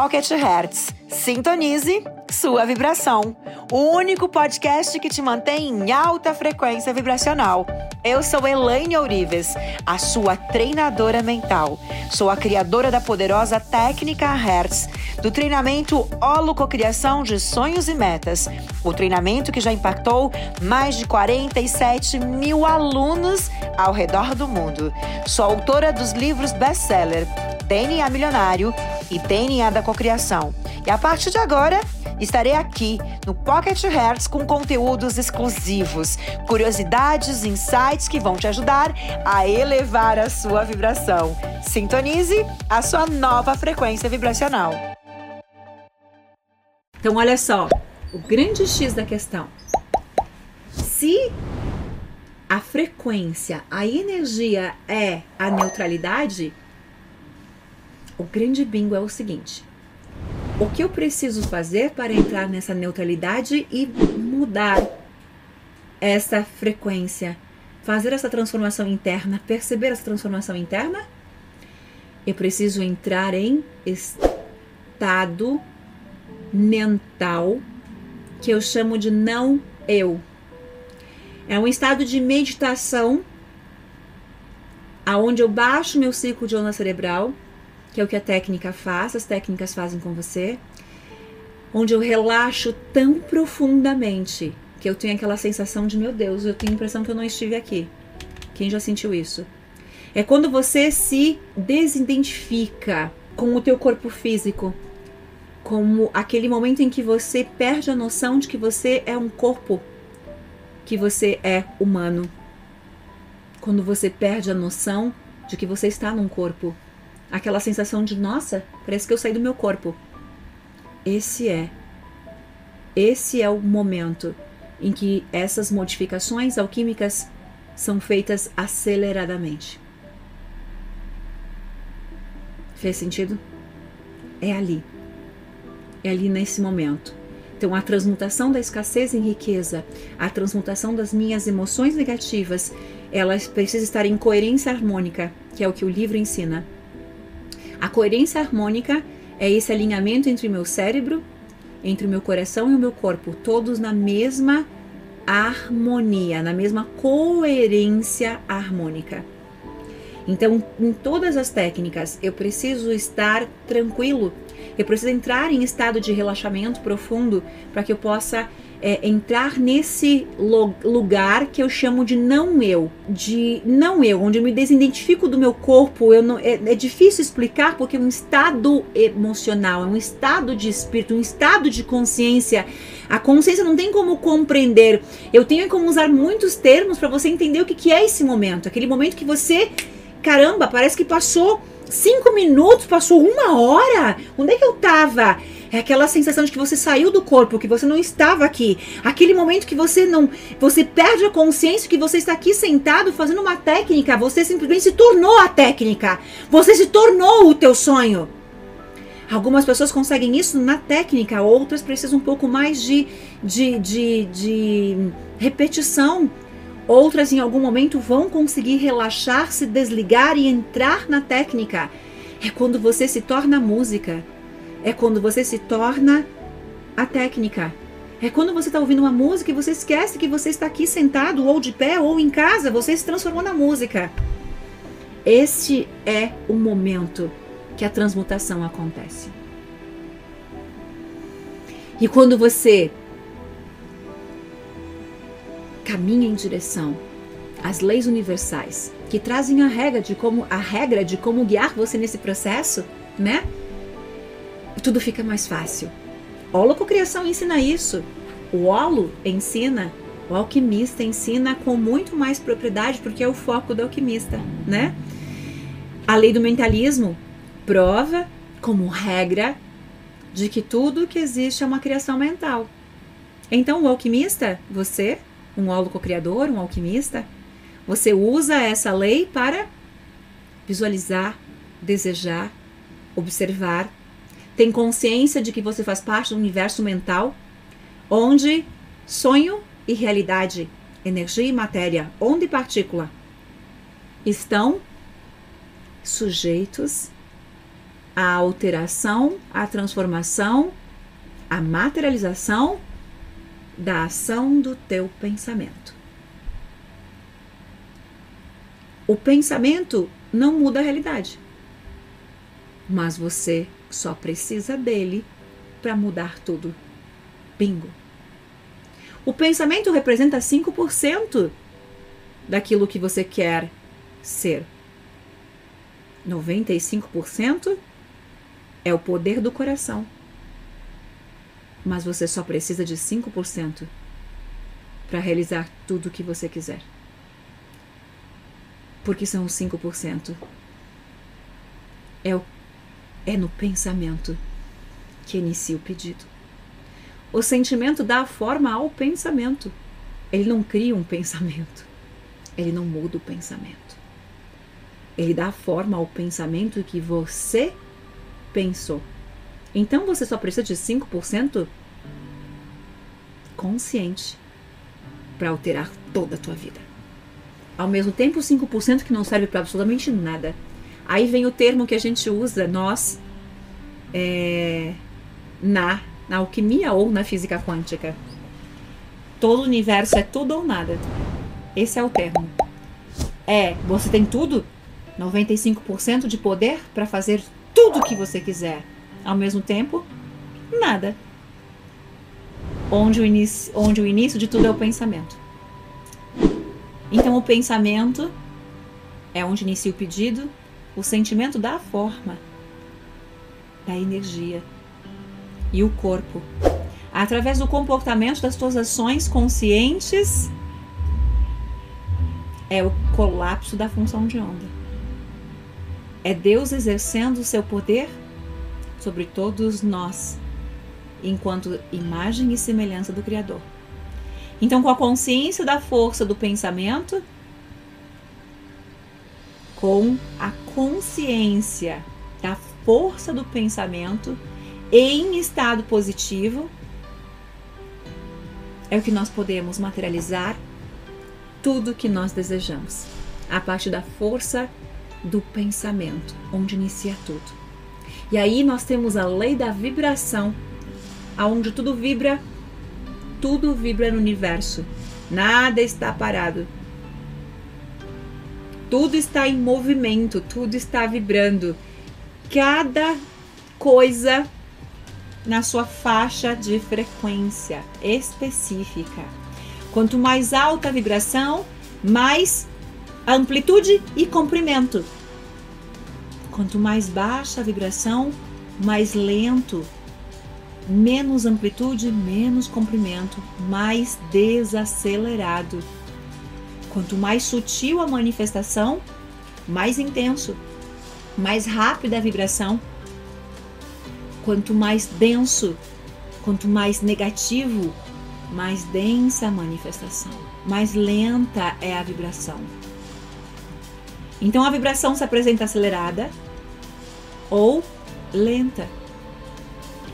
Pocket Hertz. Sintonize sua vibração. O único podcast que te mantém em alta frequência vibracional. Eu sou Elaine Ourives, a sua treinadora mental. Sou a criadora da poderosa técnica Hertz, do treinamento Holococriação de Sonhos e Metas. O treinamento que já impactou mais de 47 mil alunos ao redor do mundo. Sou autora dos livros best-seller DNA Milionário e DNA da Cocriação. E a partir de agora, estarei aqui no Pocket Hertz com conteúdos exclusivos, curiosidades, insights que vão te ajudar a elevar a sua vibração. Sintonize a sua nova frequência vibracional. Então, olha só, o grande X da questão. Se a frequência, a energia é a neutralidade, o grande bingo é o seguinte: o que eu preciso fazer para entrar nessa neutralidade e mudar essa frequência, fazer essa transformação interna, perceber essa transformação interna? Eu preciso entrar em estado mental que eu chamo de não eu. É um estado de meditação aonde eu baixo meu ciclo de onda cerebral que é o que a técnica faz, as técnicas fazem com você, onde eu relaxo tão profundamente que eu tenho aquela sensação de meu Deus, eu tenho a impressão que eu não estive aqui. Quem já sentiu isso? É quando você se desidentifica com o teu corpo físico, como aquele momento em que você perde a noção de que você é um corpo, que você é humano. Quando você perde a noção de que você está num corpo aquela sensação de nossa, parece que eu saí do meu corpo. Esse é esse é o momento em que essas modificações alquímicas são feitas aceleradamente. Fez sentido? É ali. É ali nesse momento. Então, a transmutação da escassez em riqueza, a transmutação das minhas emoções negativas, elas precisam estar em coerência harmônica, que é o que o livro ensina. A coerência harmônica é esse alinhamento entre o meu cérebro, entre o meu coração e o meu corpo, todos na mesma harmonia, na mesma coerência harmônica. Então, em todas as técnicas, eu preciso estar tranquilo, eu preciso entrar em estado de relaxamento profundo para que eu possa é, entrar nesse lugar que eu chamo de não eu, de não eu, onde eu me desidentifico do meu corpo. Eu não, é, é difícil explicar porque é um estado emocional, é um estado de espírito, um estado de consciência. A consciência não tem como compreender. Eu tenho como usar muitos termos para você entender o que, que é esse momento, aquele momento que você, caramba, parece que passou cinco minutos, passou uma hora. Onde é que eu tava? É aquela sensação de que você saiu do corpo, que você não estava aqui. Aquele momento que você não. Você perde a consciência que você está aqui sentado fazendo uma técnica. Você simplesmente se tornou a técnica. Você se tornou o teu sonho. Algumas pessoas conseguem isso na técnica, outras precisam um pouco mais de, de, de, de repetição. Outras, em algum momento, vão conseguir relaxar, se desligar e entrar na técnica. É quando você se torna música. É quando você se torna a técnica. É quando você está ouvindo uma música e você esquece que você está aqui sentado, ou de pé, ou em casa, você se transformou na música. Este é o momento que a transmutação acontece. E quando você caminha em direção às leis universais, que trazem a regra de como a regra de como guiar você nesse processo, né? tudo fica mais fácil. Holococriação ensina isso. O holo ensina, o alquimista ensina com muito mais propriedade, porque é o foco do alquimista, né? A lei do mentalismo prova como regra de que tudo que existe é uma criação mental. Então, o alquimista, você, um holococriador, um alquimista, você usa essa lei para visualizar, desejar, observar, tem consciência de que você faz parte do universo mental, onde sonho e realidade, energia e matéria, onda e partícula estão sujeitos a alteração, a transformação, a materialização da ação do teu pensamento. O pensamento não muda a realidade, mas você só precisa dele para mudar tudo. Bingo! O pensamento representa 5% daquilo que você quer ser. 95% é o poder do coração. Mas você só precisa de 5% para realizar tudo o que você quiser. Porque são os 5%. É, o, é no pensamento que inicia o pedido. O sentimento dá forma ao pensamento. Ele não cria um pensamento. Ele não muda o pensamento. Ele dá forma ao pensamento que você pensou. Então você só precisa de 5% consciente para alterar toda a tua vida. Ao mesmo tempo, 5% que não serve para absolutamente nada. Aí vem o termo que a gente usa, nós, é, na, na alquimia ou na física quântica. Todo o universo é tudo ou nada. Esse é o termo. É, você tem tudo, 95% de poder para fazer tudo o que você quiser. Ao mesmo tempo, nada. Onde o, início, onde o início de tudo é o pensamento. Então, o pensamento é onde inicia o pedido, o sentimento dá a forma, da energia e o corpo. Através do comportamento das tuas ações conscientes, é o colapso da função de onda. É Deus exercendo o seu poder sobre todos nós, enquanto imagem e semelhança do Criador. Então, com a consciência da força do pensamento, com a consciência da força do pensamento em estado positivo, é o que nós podemos materializar tudo que nós desejamos, a partir da força do pensamento, onde inicia tudo. E aí nós temos a lei da vibração, aonde tudo vibra, tudo vibra no universo. Nada está parado. Tudo está em movimento, tudo está vibrando. Cada coisa na sua faixa de frequência específica. Quanto mais alta a vibração, mais amplitude e comprimento. Quanto mais baixa a vibração, mais lento, menos amplitude, menos comprimento, mais desacelerado. Quanto mais sutil a manifestação, mais intenso, mais rápida a vibração. Quanto mais denso, quanto mais negativo, mais densa a manifestação, mais lenta é a vibração. Então a vibração se apresenta acelerada ou lenta,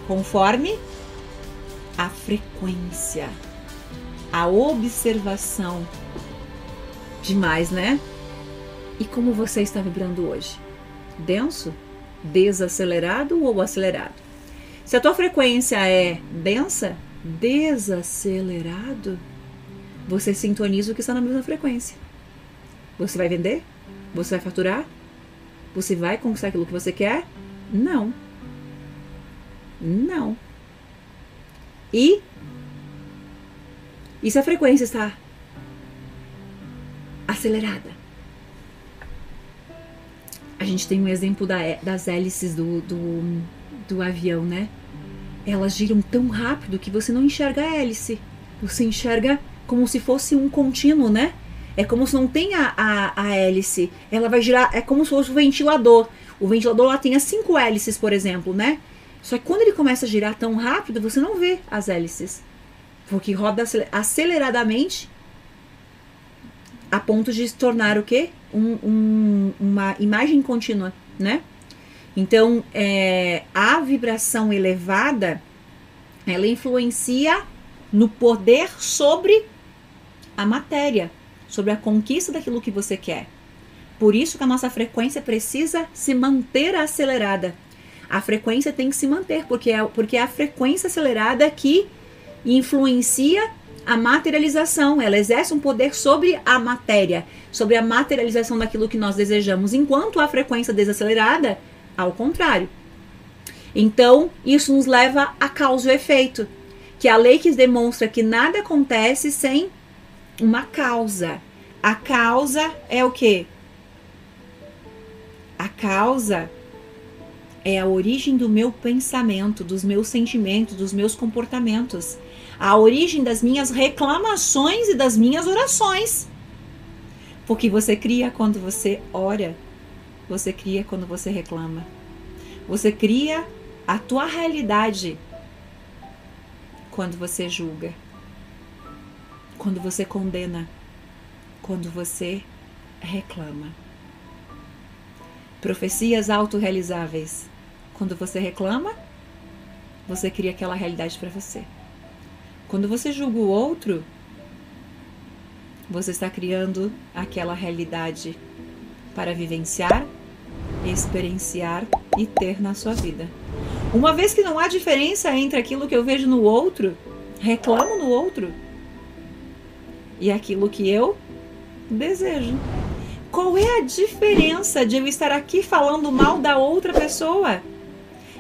conforme a frequência, a observação. Demais, né? E como você está vibrando hoje? Denso, desacelerado ou acelerado? Se a tua frequência é densa, desacelerado, você sintoniza o que está na mesma frequência. Você vai vender? Você vai faturar? Você vai conquistar aquilo que você quer? Não. Não. E, e se a frequência está acelerada? A gente tem um exemplo da, das hélices do, do, do avião, né? Elas giram tão rápido que você não enxerga a hélice. Você enxerga como se fosse um contínuo, né? É como se não tem a, a, hélice. Ela vai girar. É como se fosse o ventilador. O ventilador lá tenha cinco hélices, por exemplo, né? Só que quando ele começa a girar tão rápido, você não vê as hélices. Porque roda aceleradamente a ponto de se tornar o quê? Um, um, uma imagem contínua, né? Então, é, a vibração elevada, ela influencia no poder sobre a matéria sobre a conquista daquilo que você quer. Por isso que a nossa frequência precisa se manter acelerada. A frequência tem que se manter, porque é, porque é a frequência acelerada que influencia a materialização, ela exerce um poder sobre a matéria, sobre a materialização daquilo que nós desejamos, enquanto a frequência desacelerada, ao contrário. Então, isso nos leva a causa e efeito, que é a lei que demonstra que nada acontece sem uma causa. A causa é o que? A causa é a origem do meu pensamento, dos meus sentimentos, dos meus comportamentos a origem das minhas reclamações e das minhas orações. Porque você cria quando você ora, você cria quando você reclama. Você cria a tua realidade quando você julga, quando você condena, quando você reclama. Profecias autorrealizáveis. Quando você reclama, você cria aquela realidade para você. Quando você julga o outro, você está criando aquela realidade para vivenciar, experienciar e ter na sua vida. Uma vez que não há diferença entre aquilo que eu vejo no outro, reclamo no outro, e aquilo que eu desejo. Qual é a diferença de eu estar aqui falando mal da outra pessoa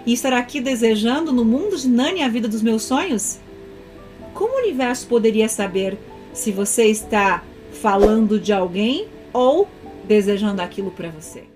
e estar aqui desejando no mundo de Nani a vida dos meus sonhos? Como o universo poderia saber se você está falando de alguém ou desejando aquilo para você?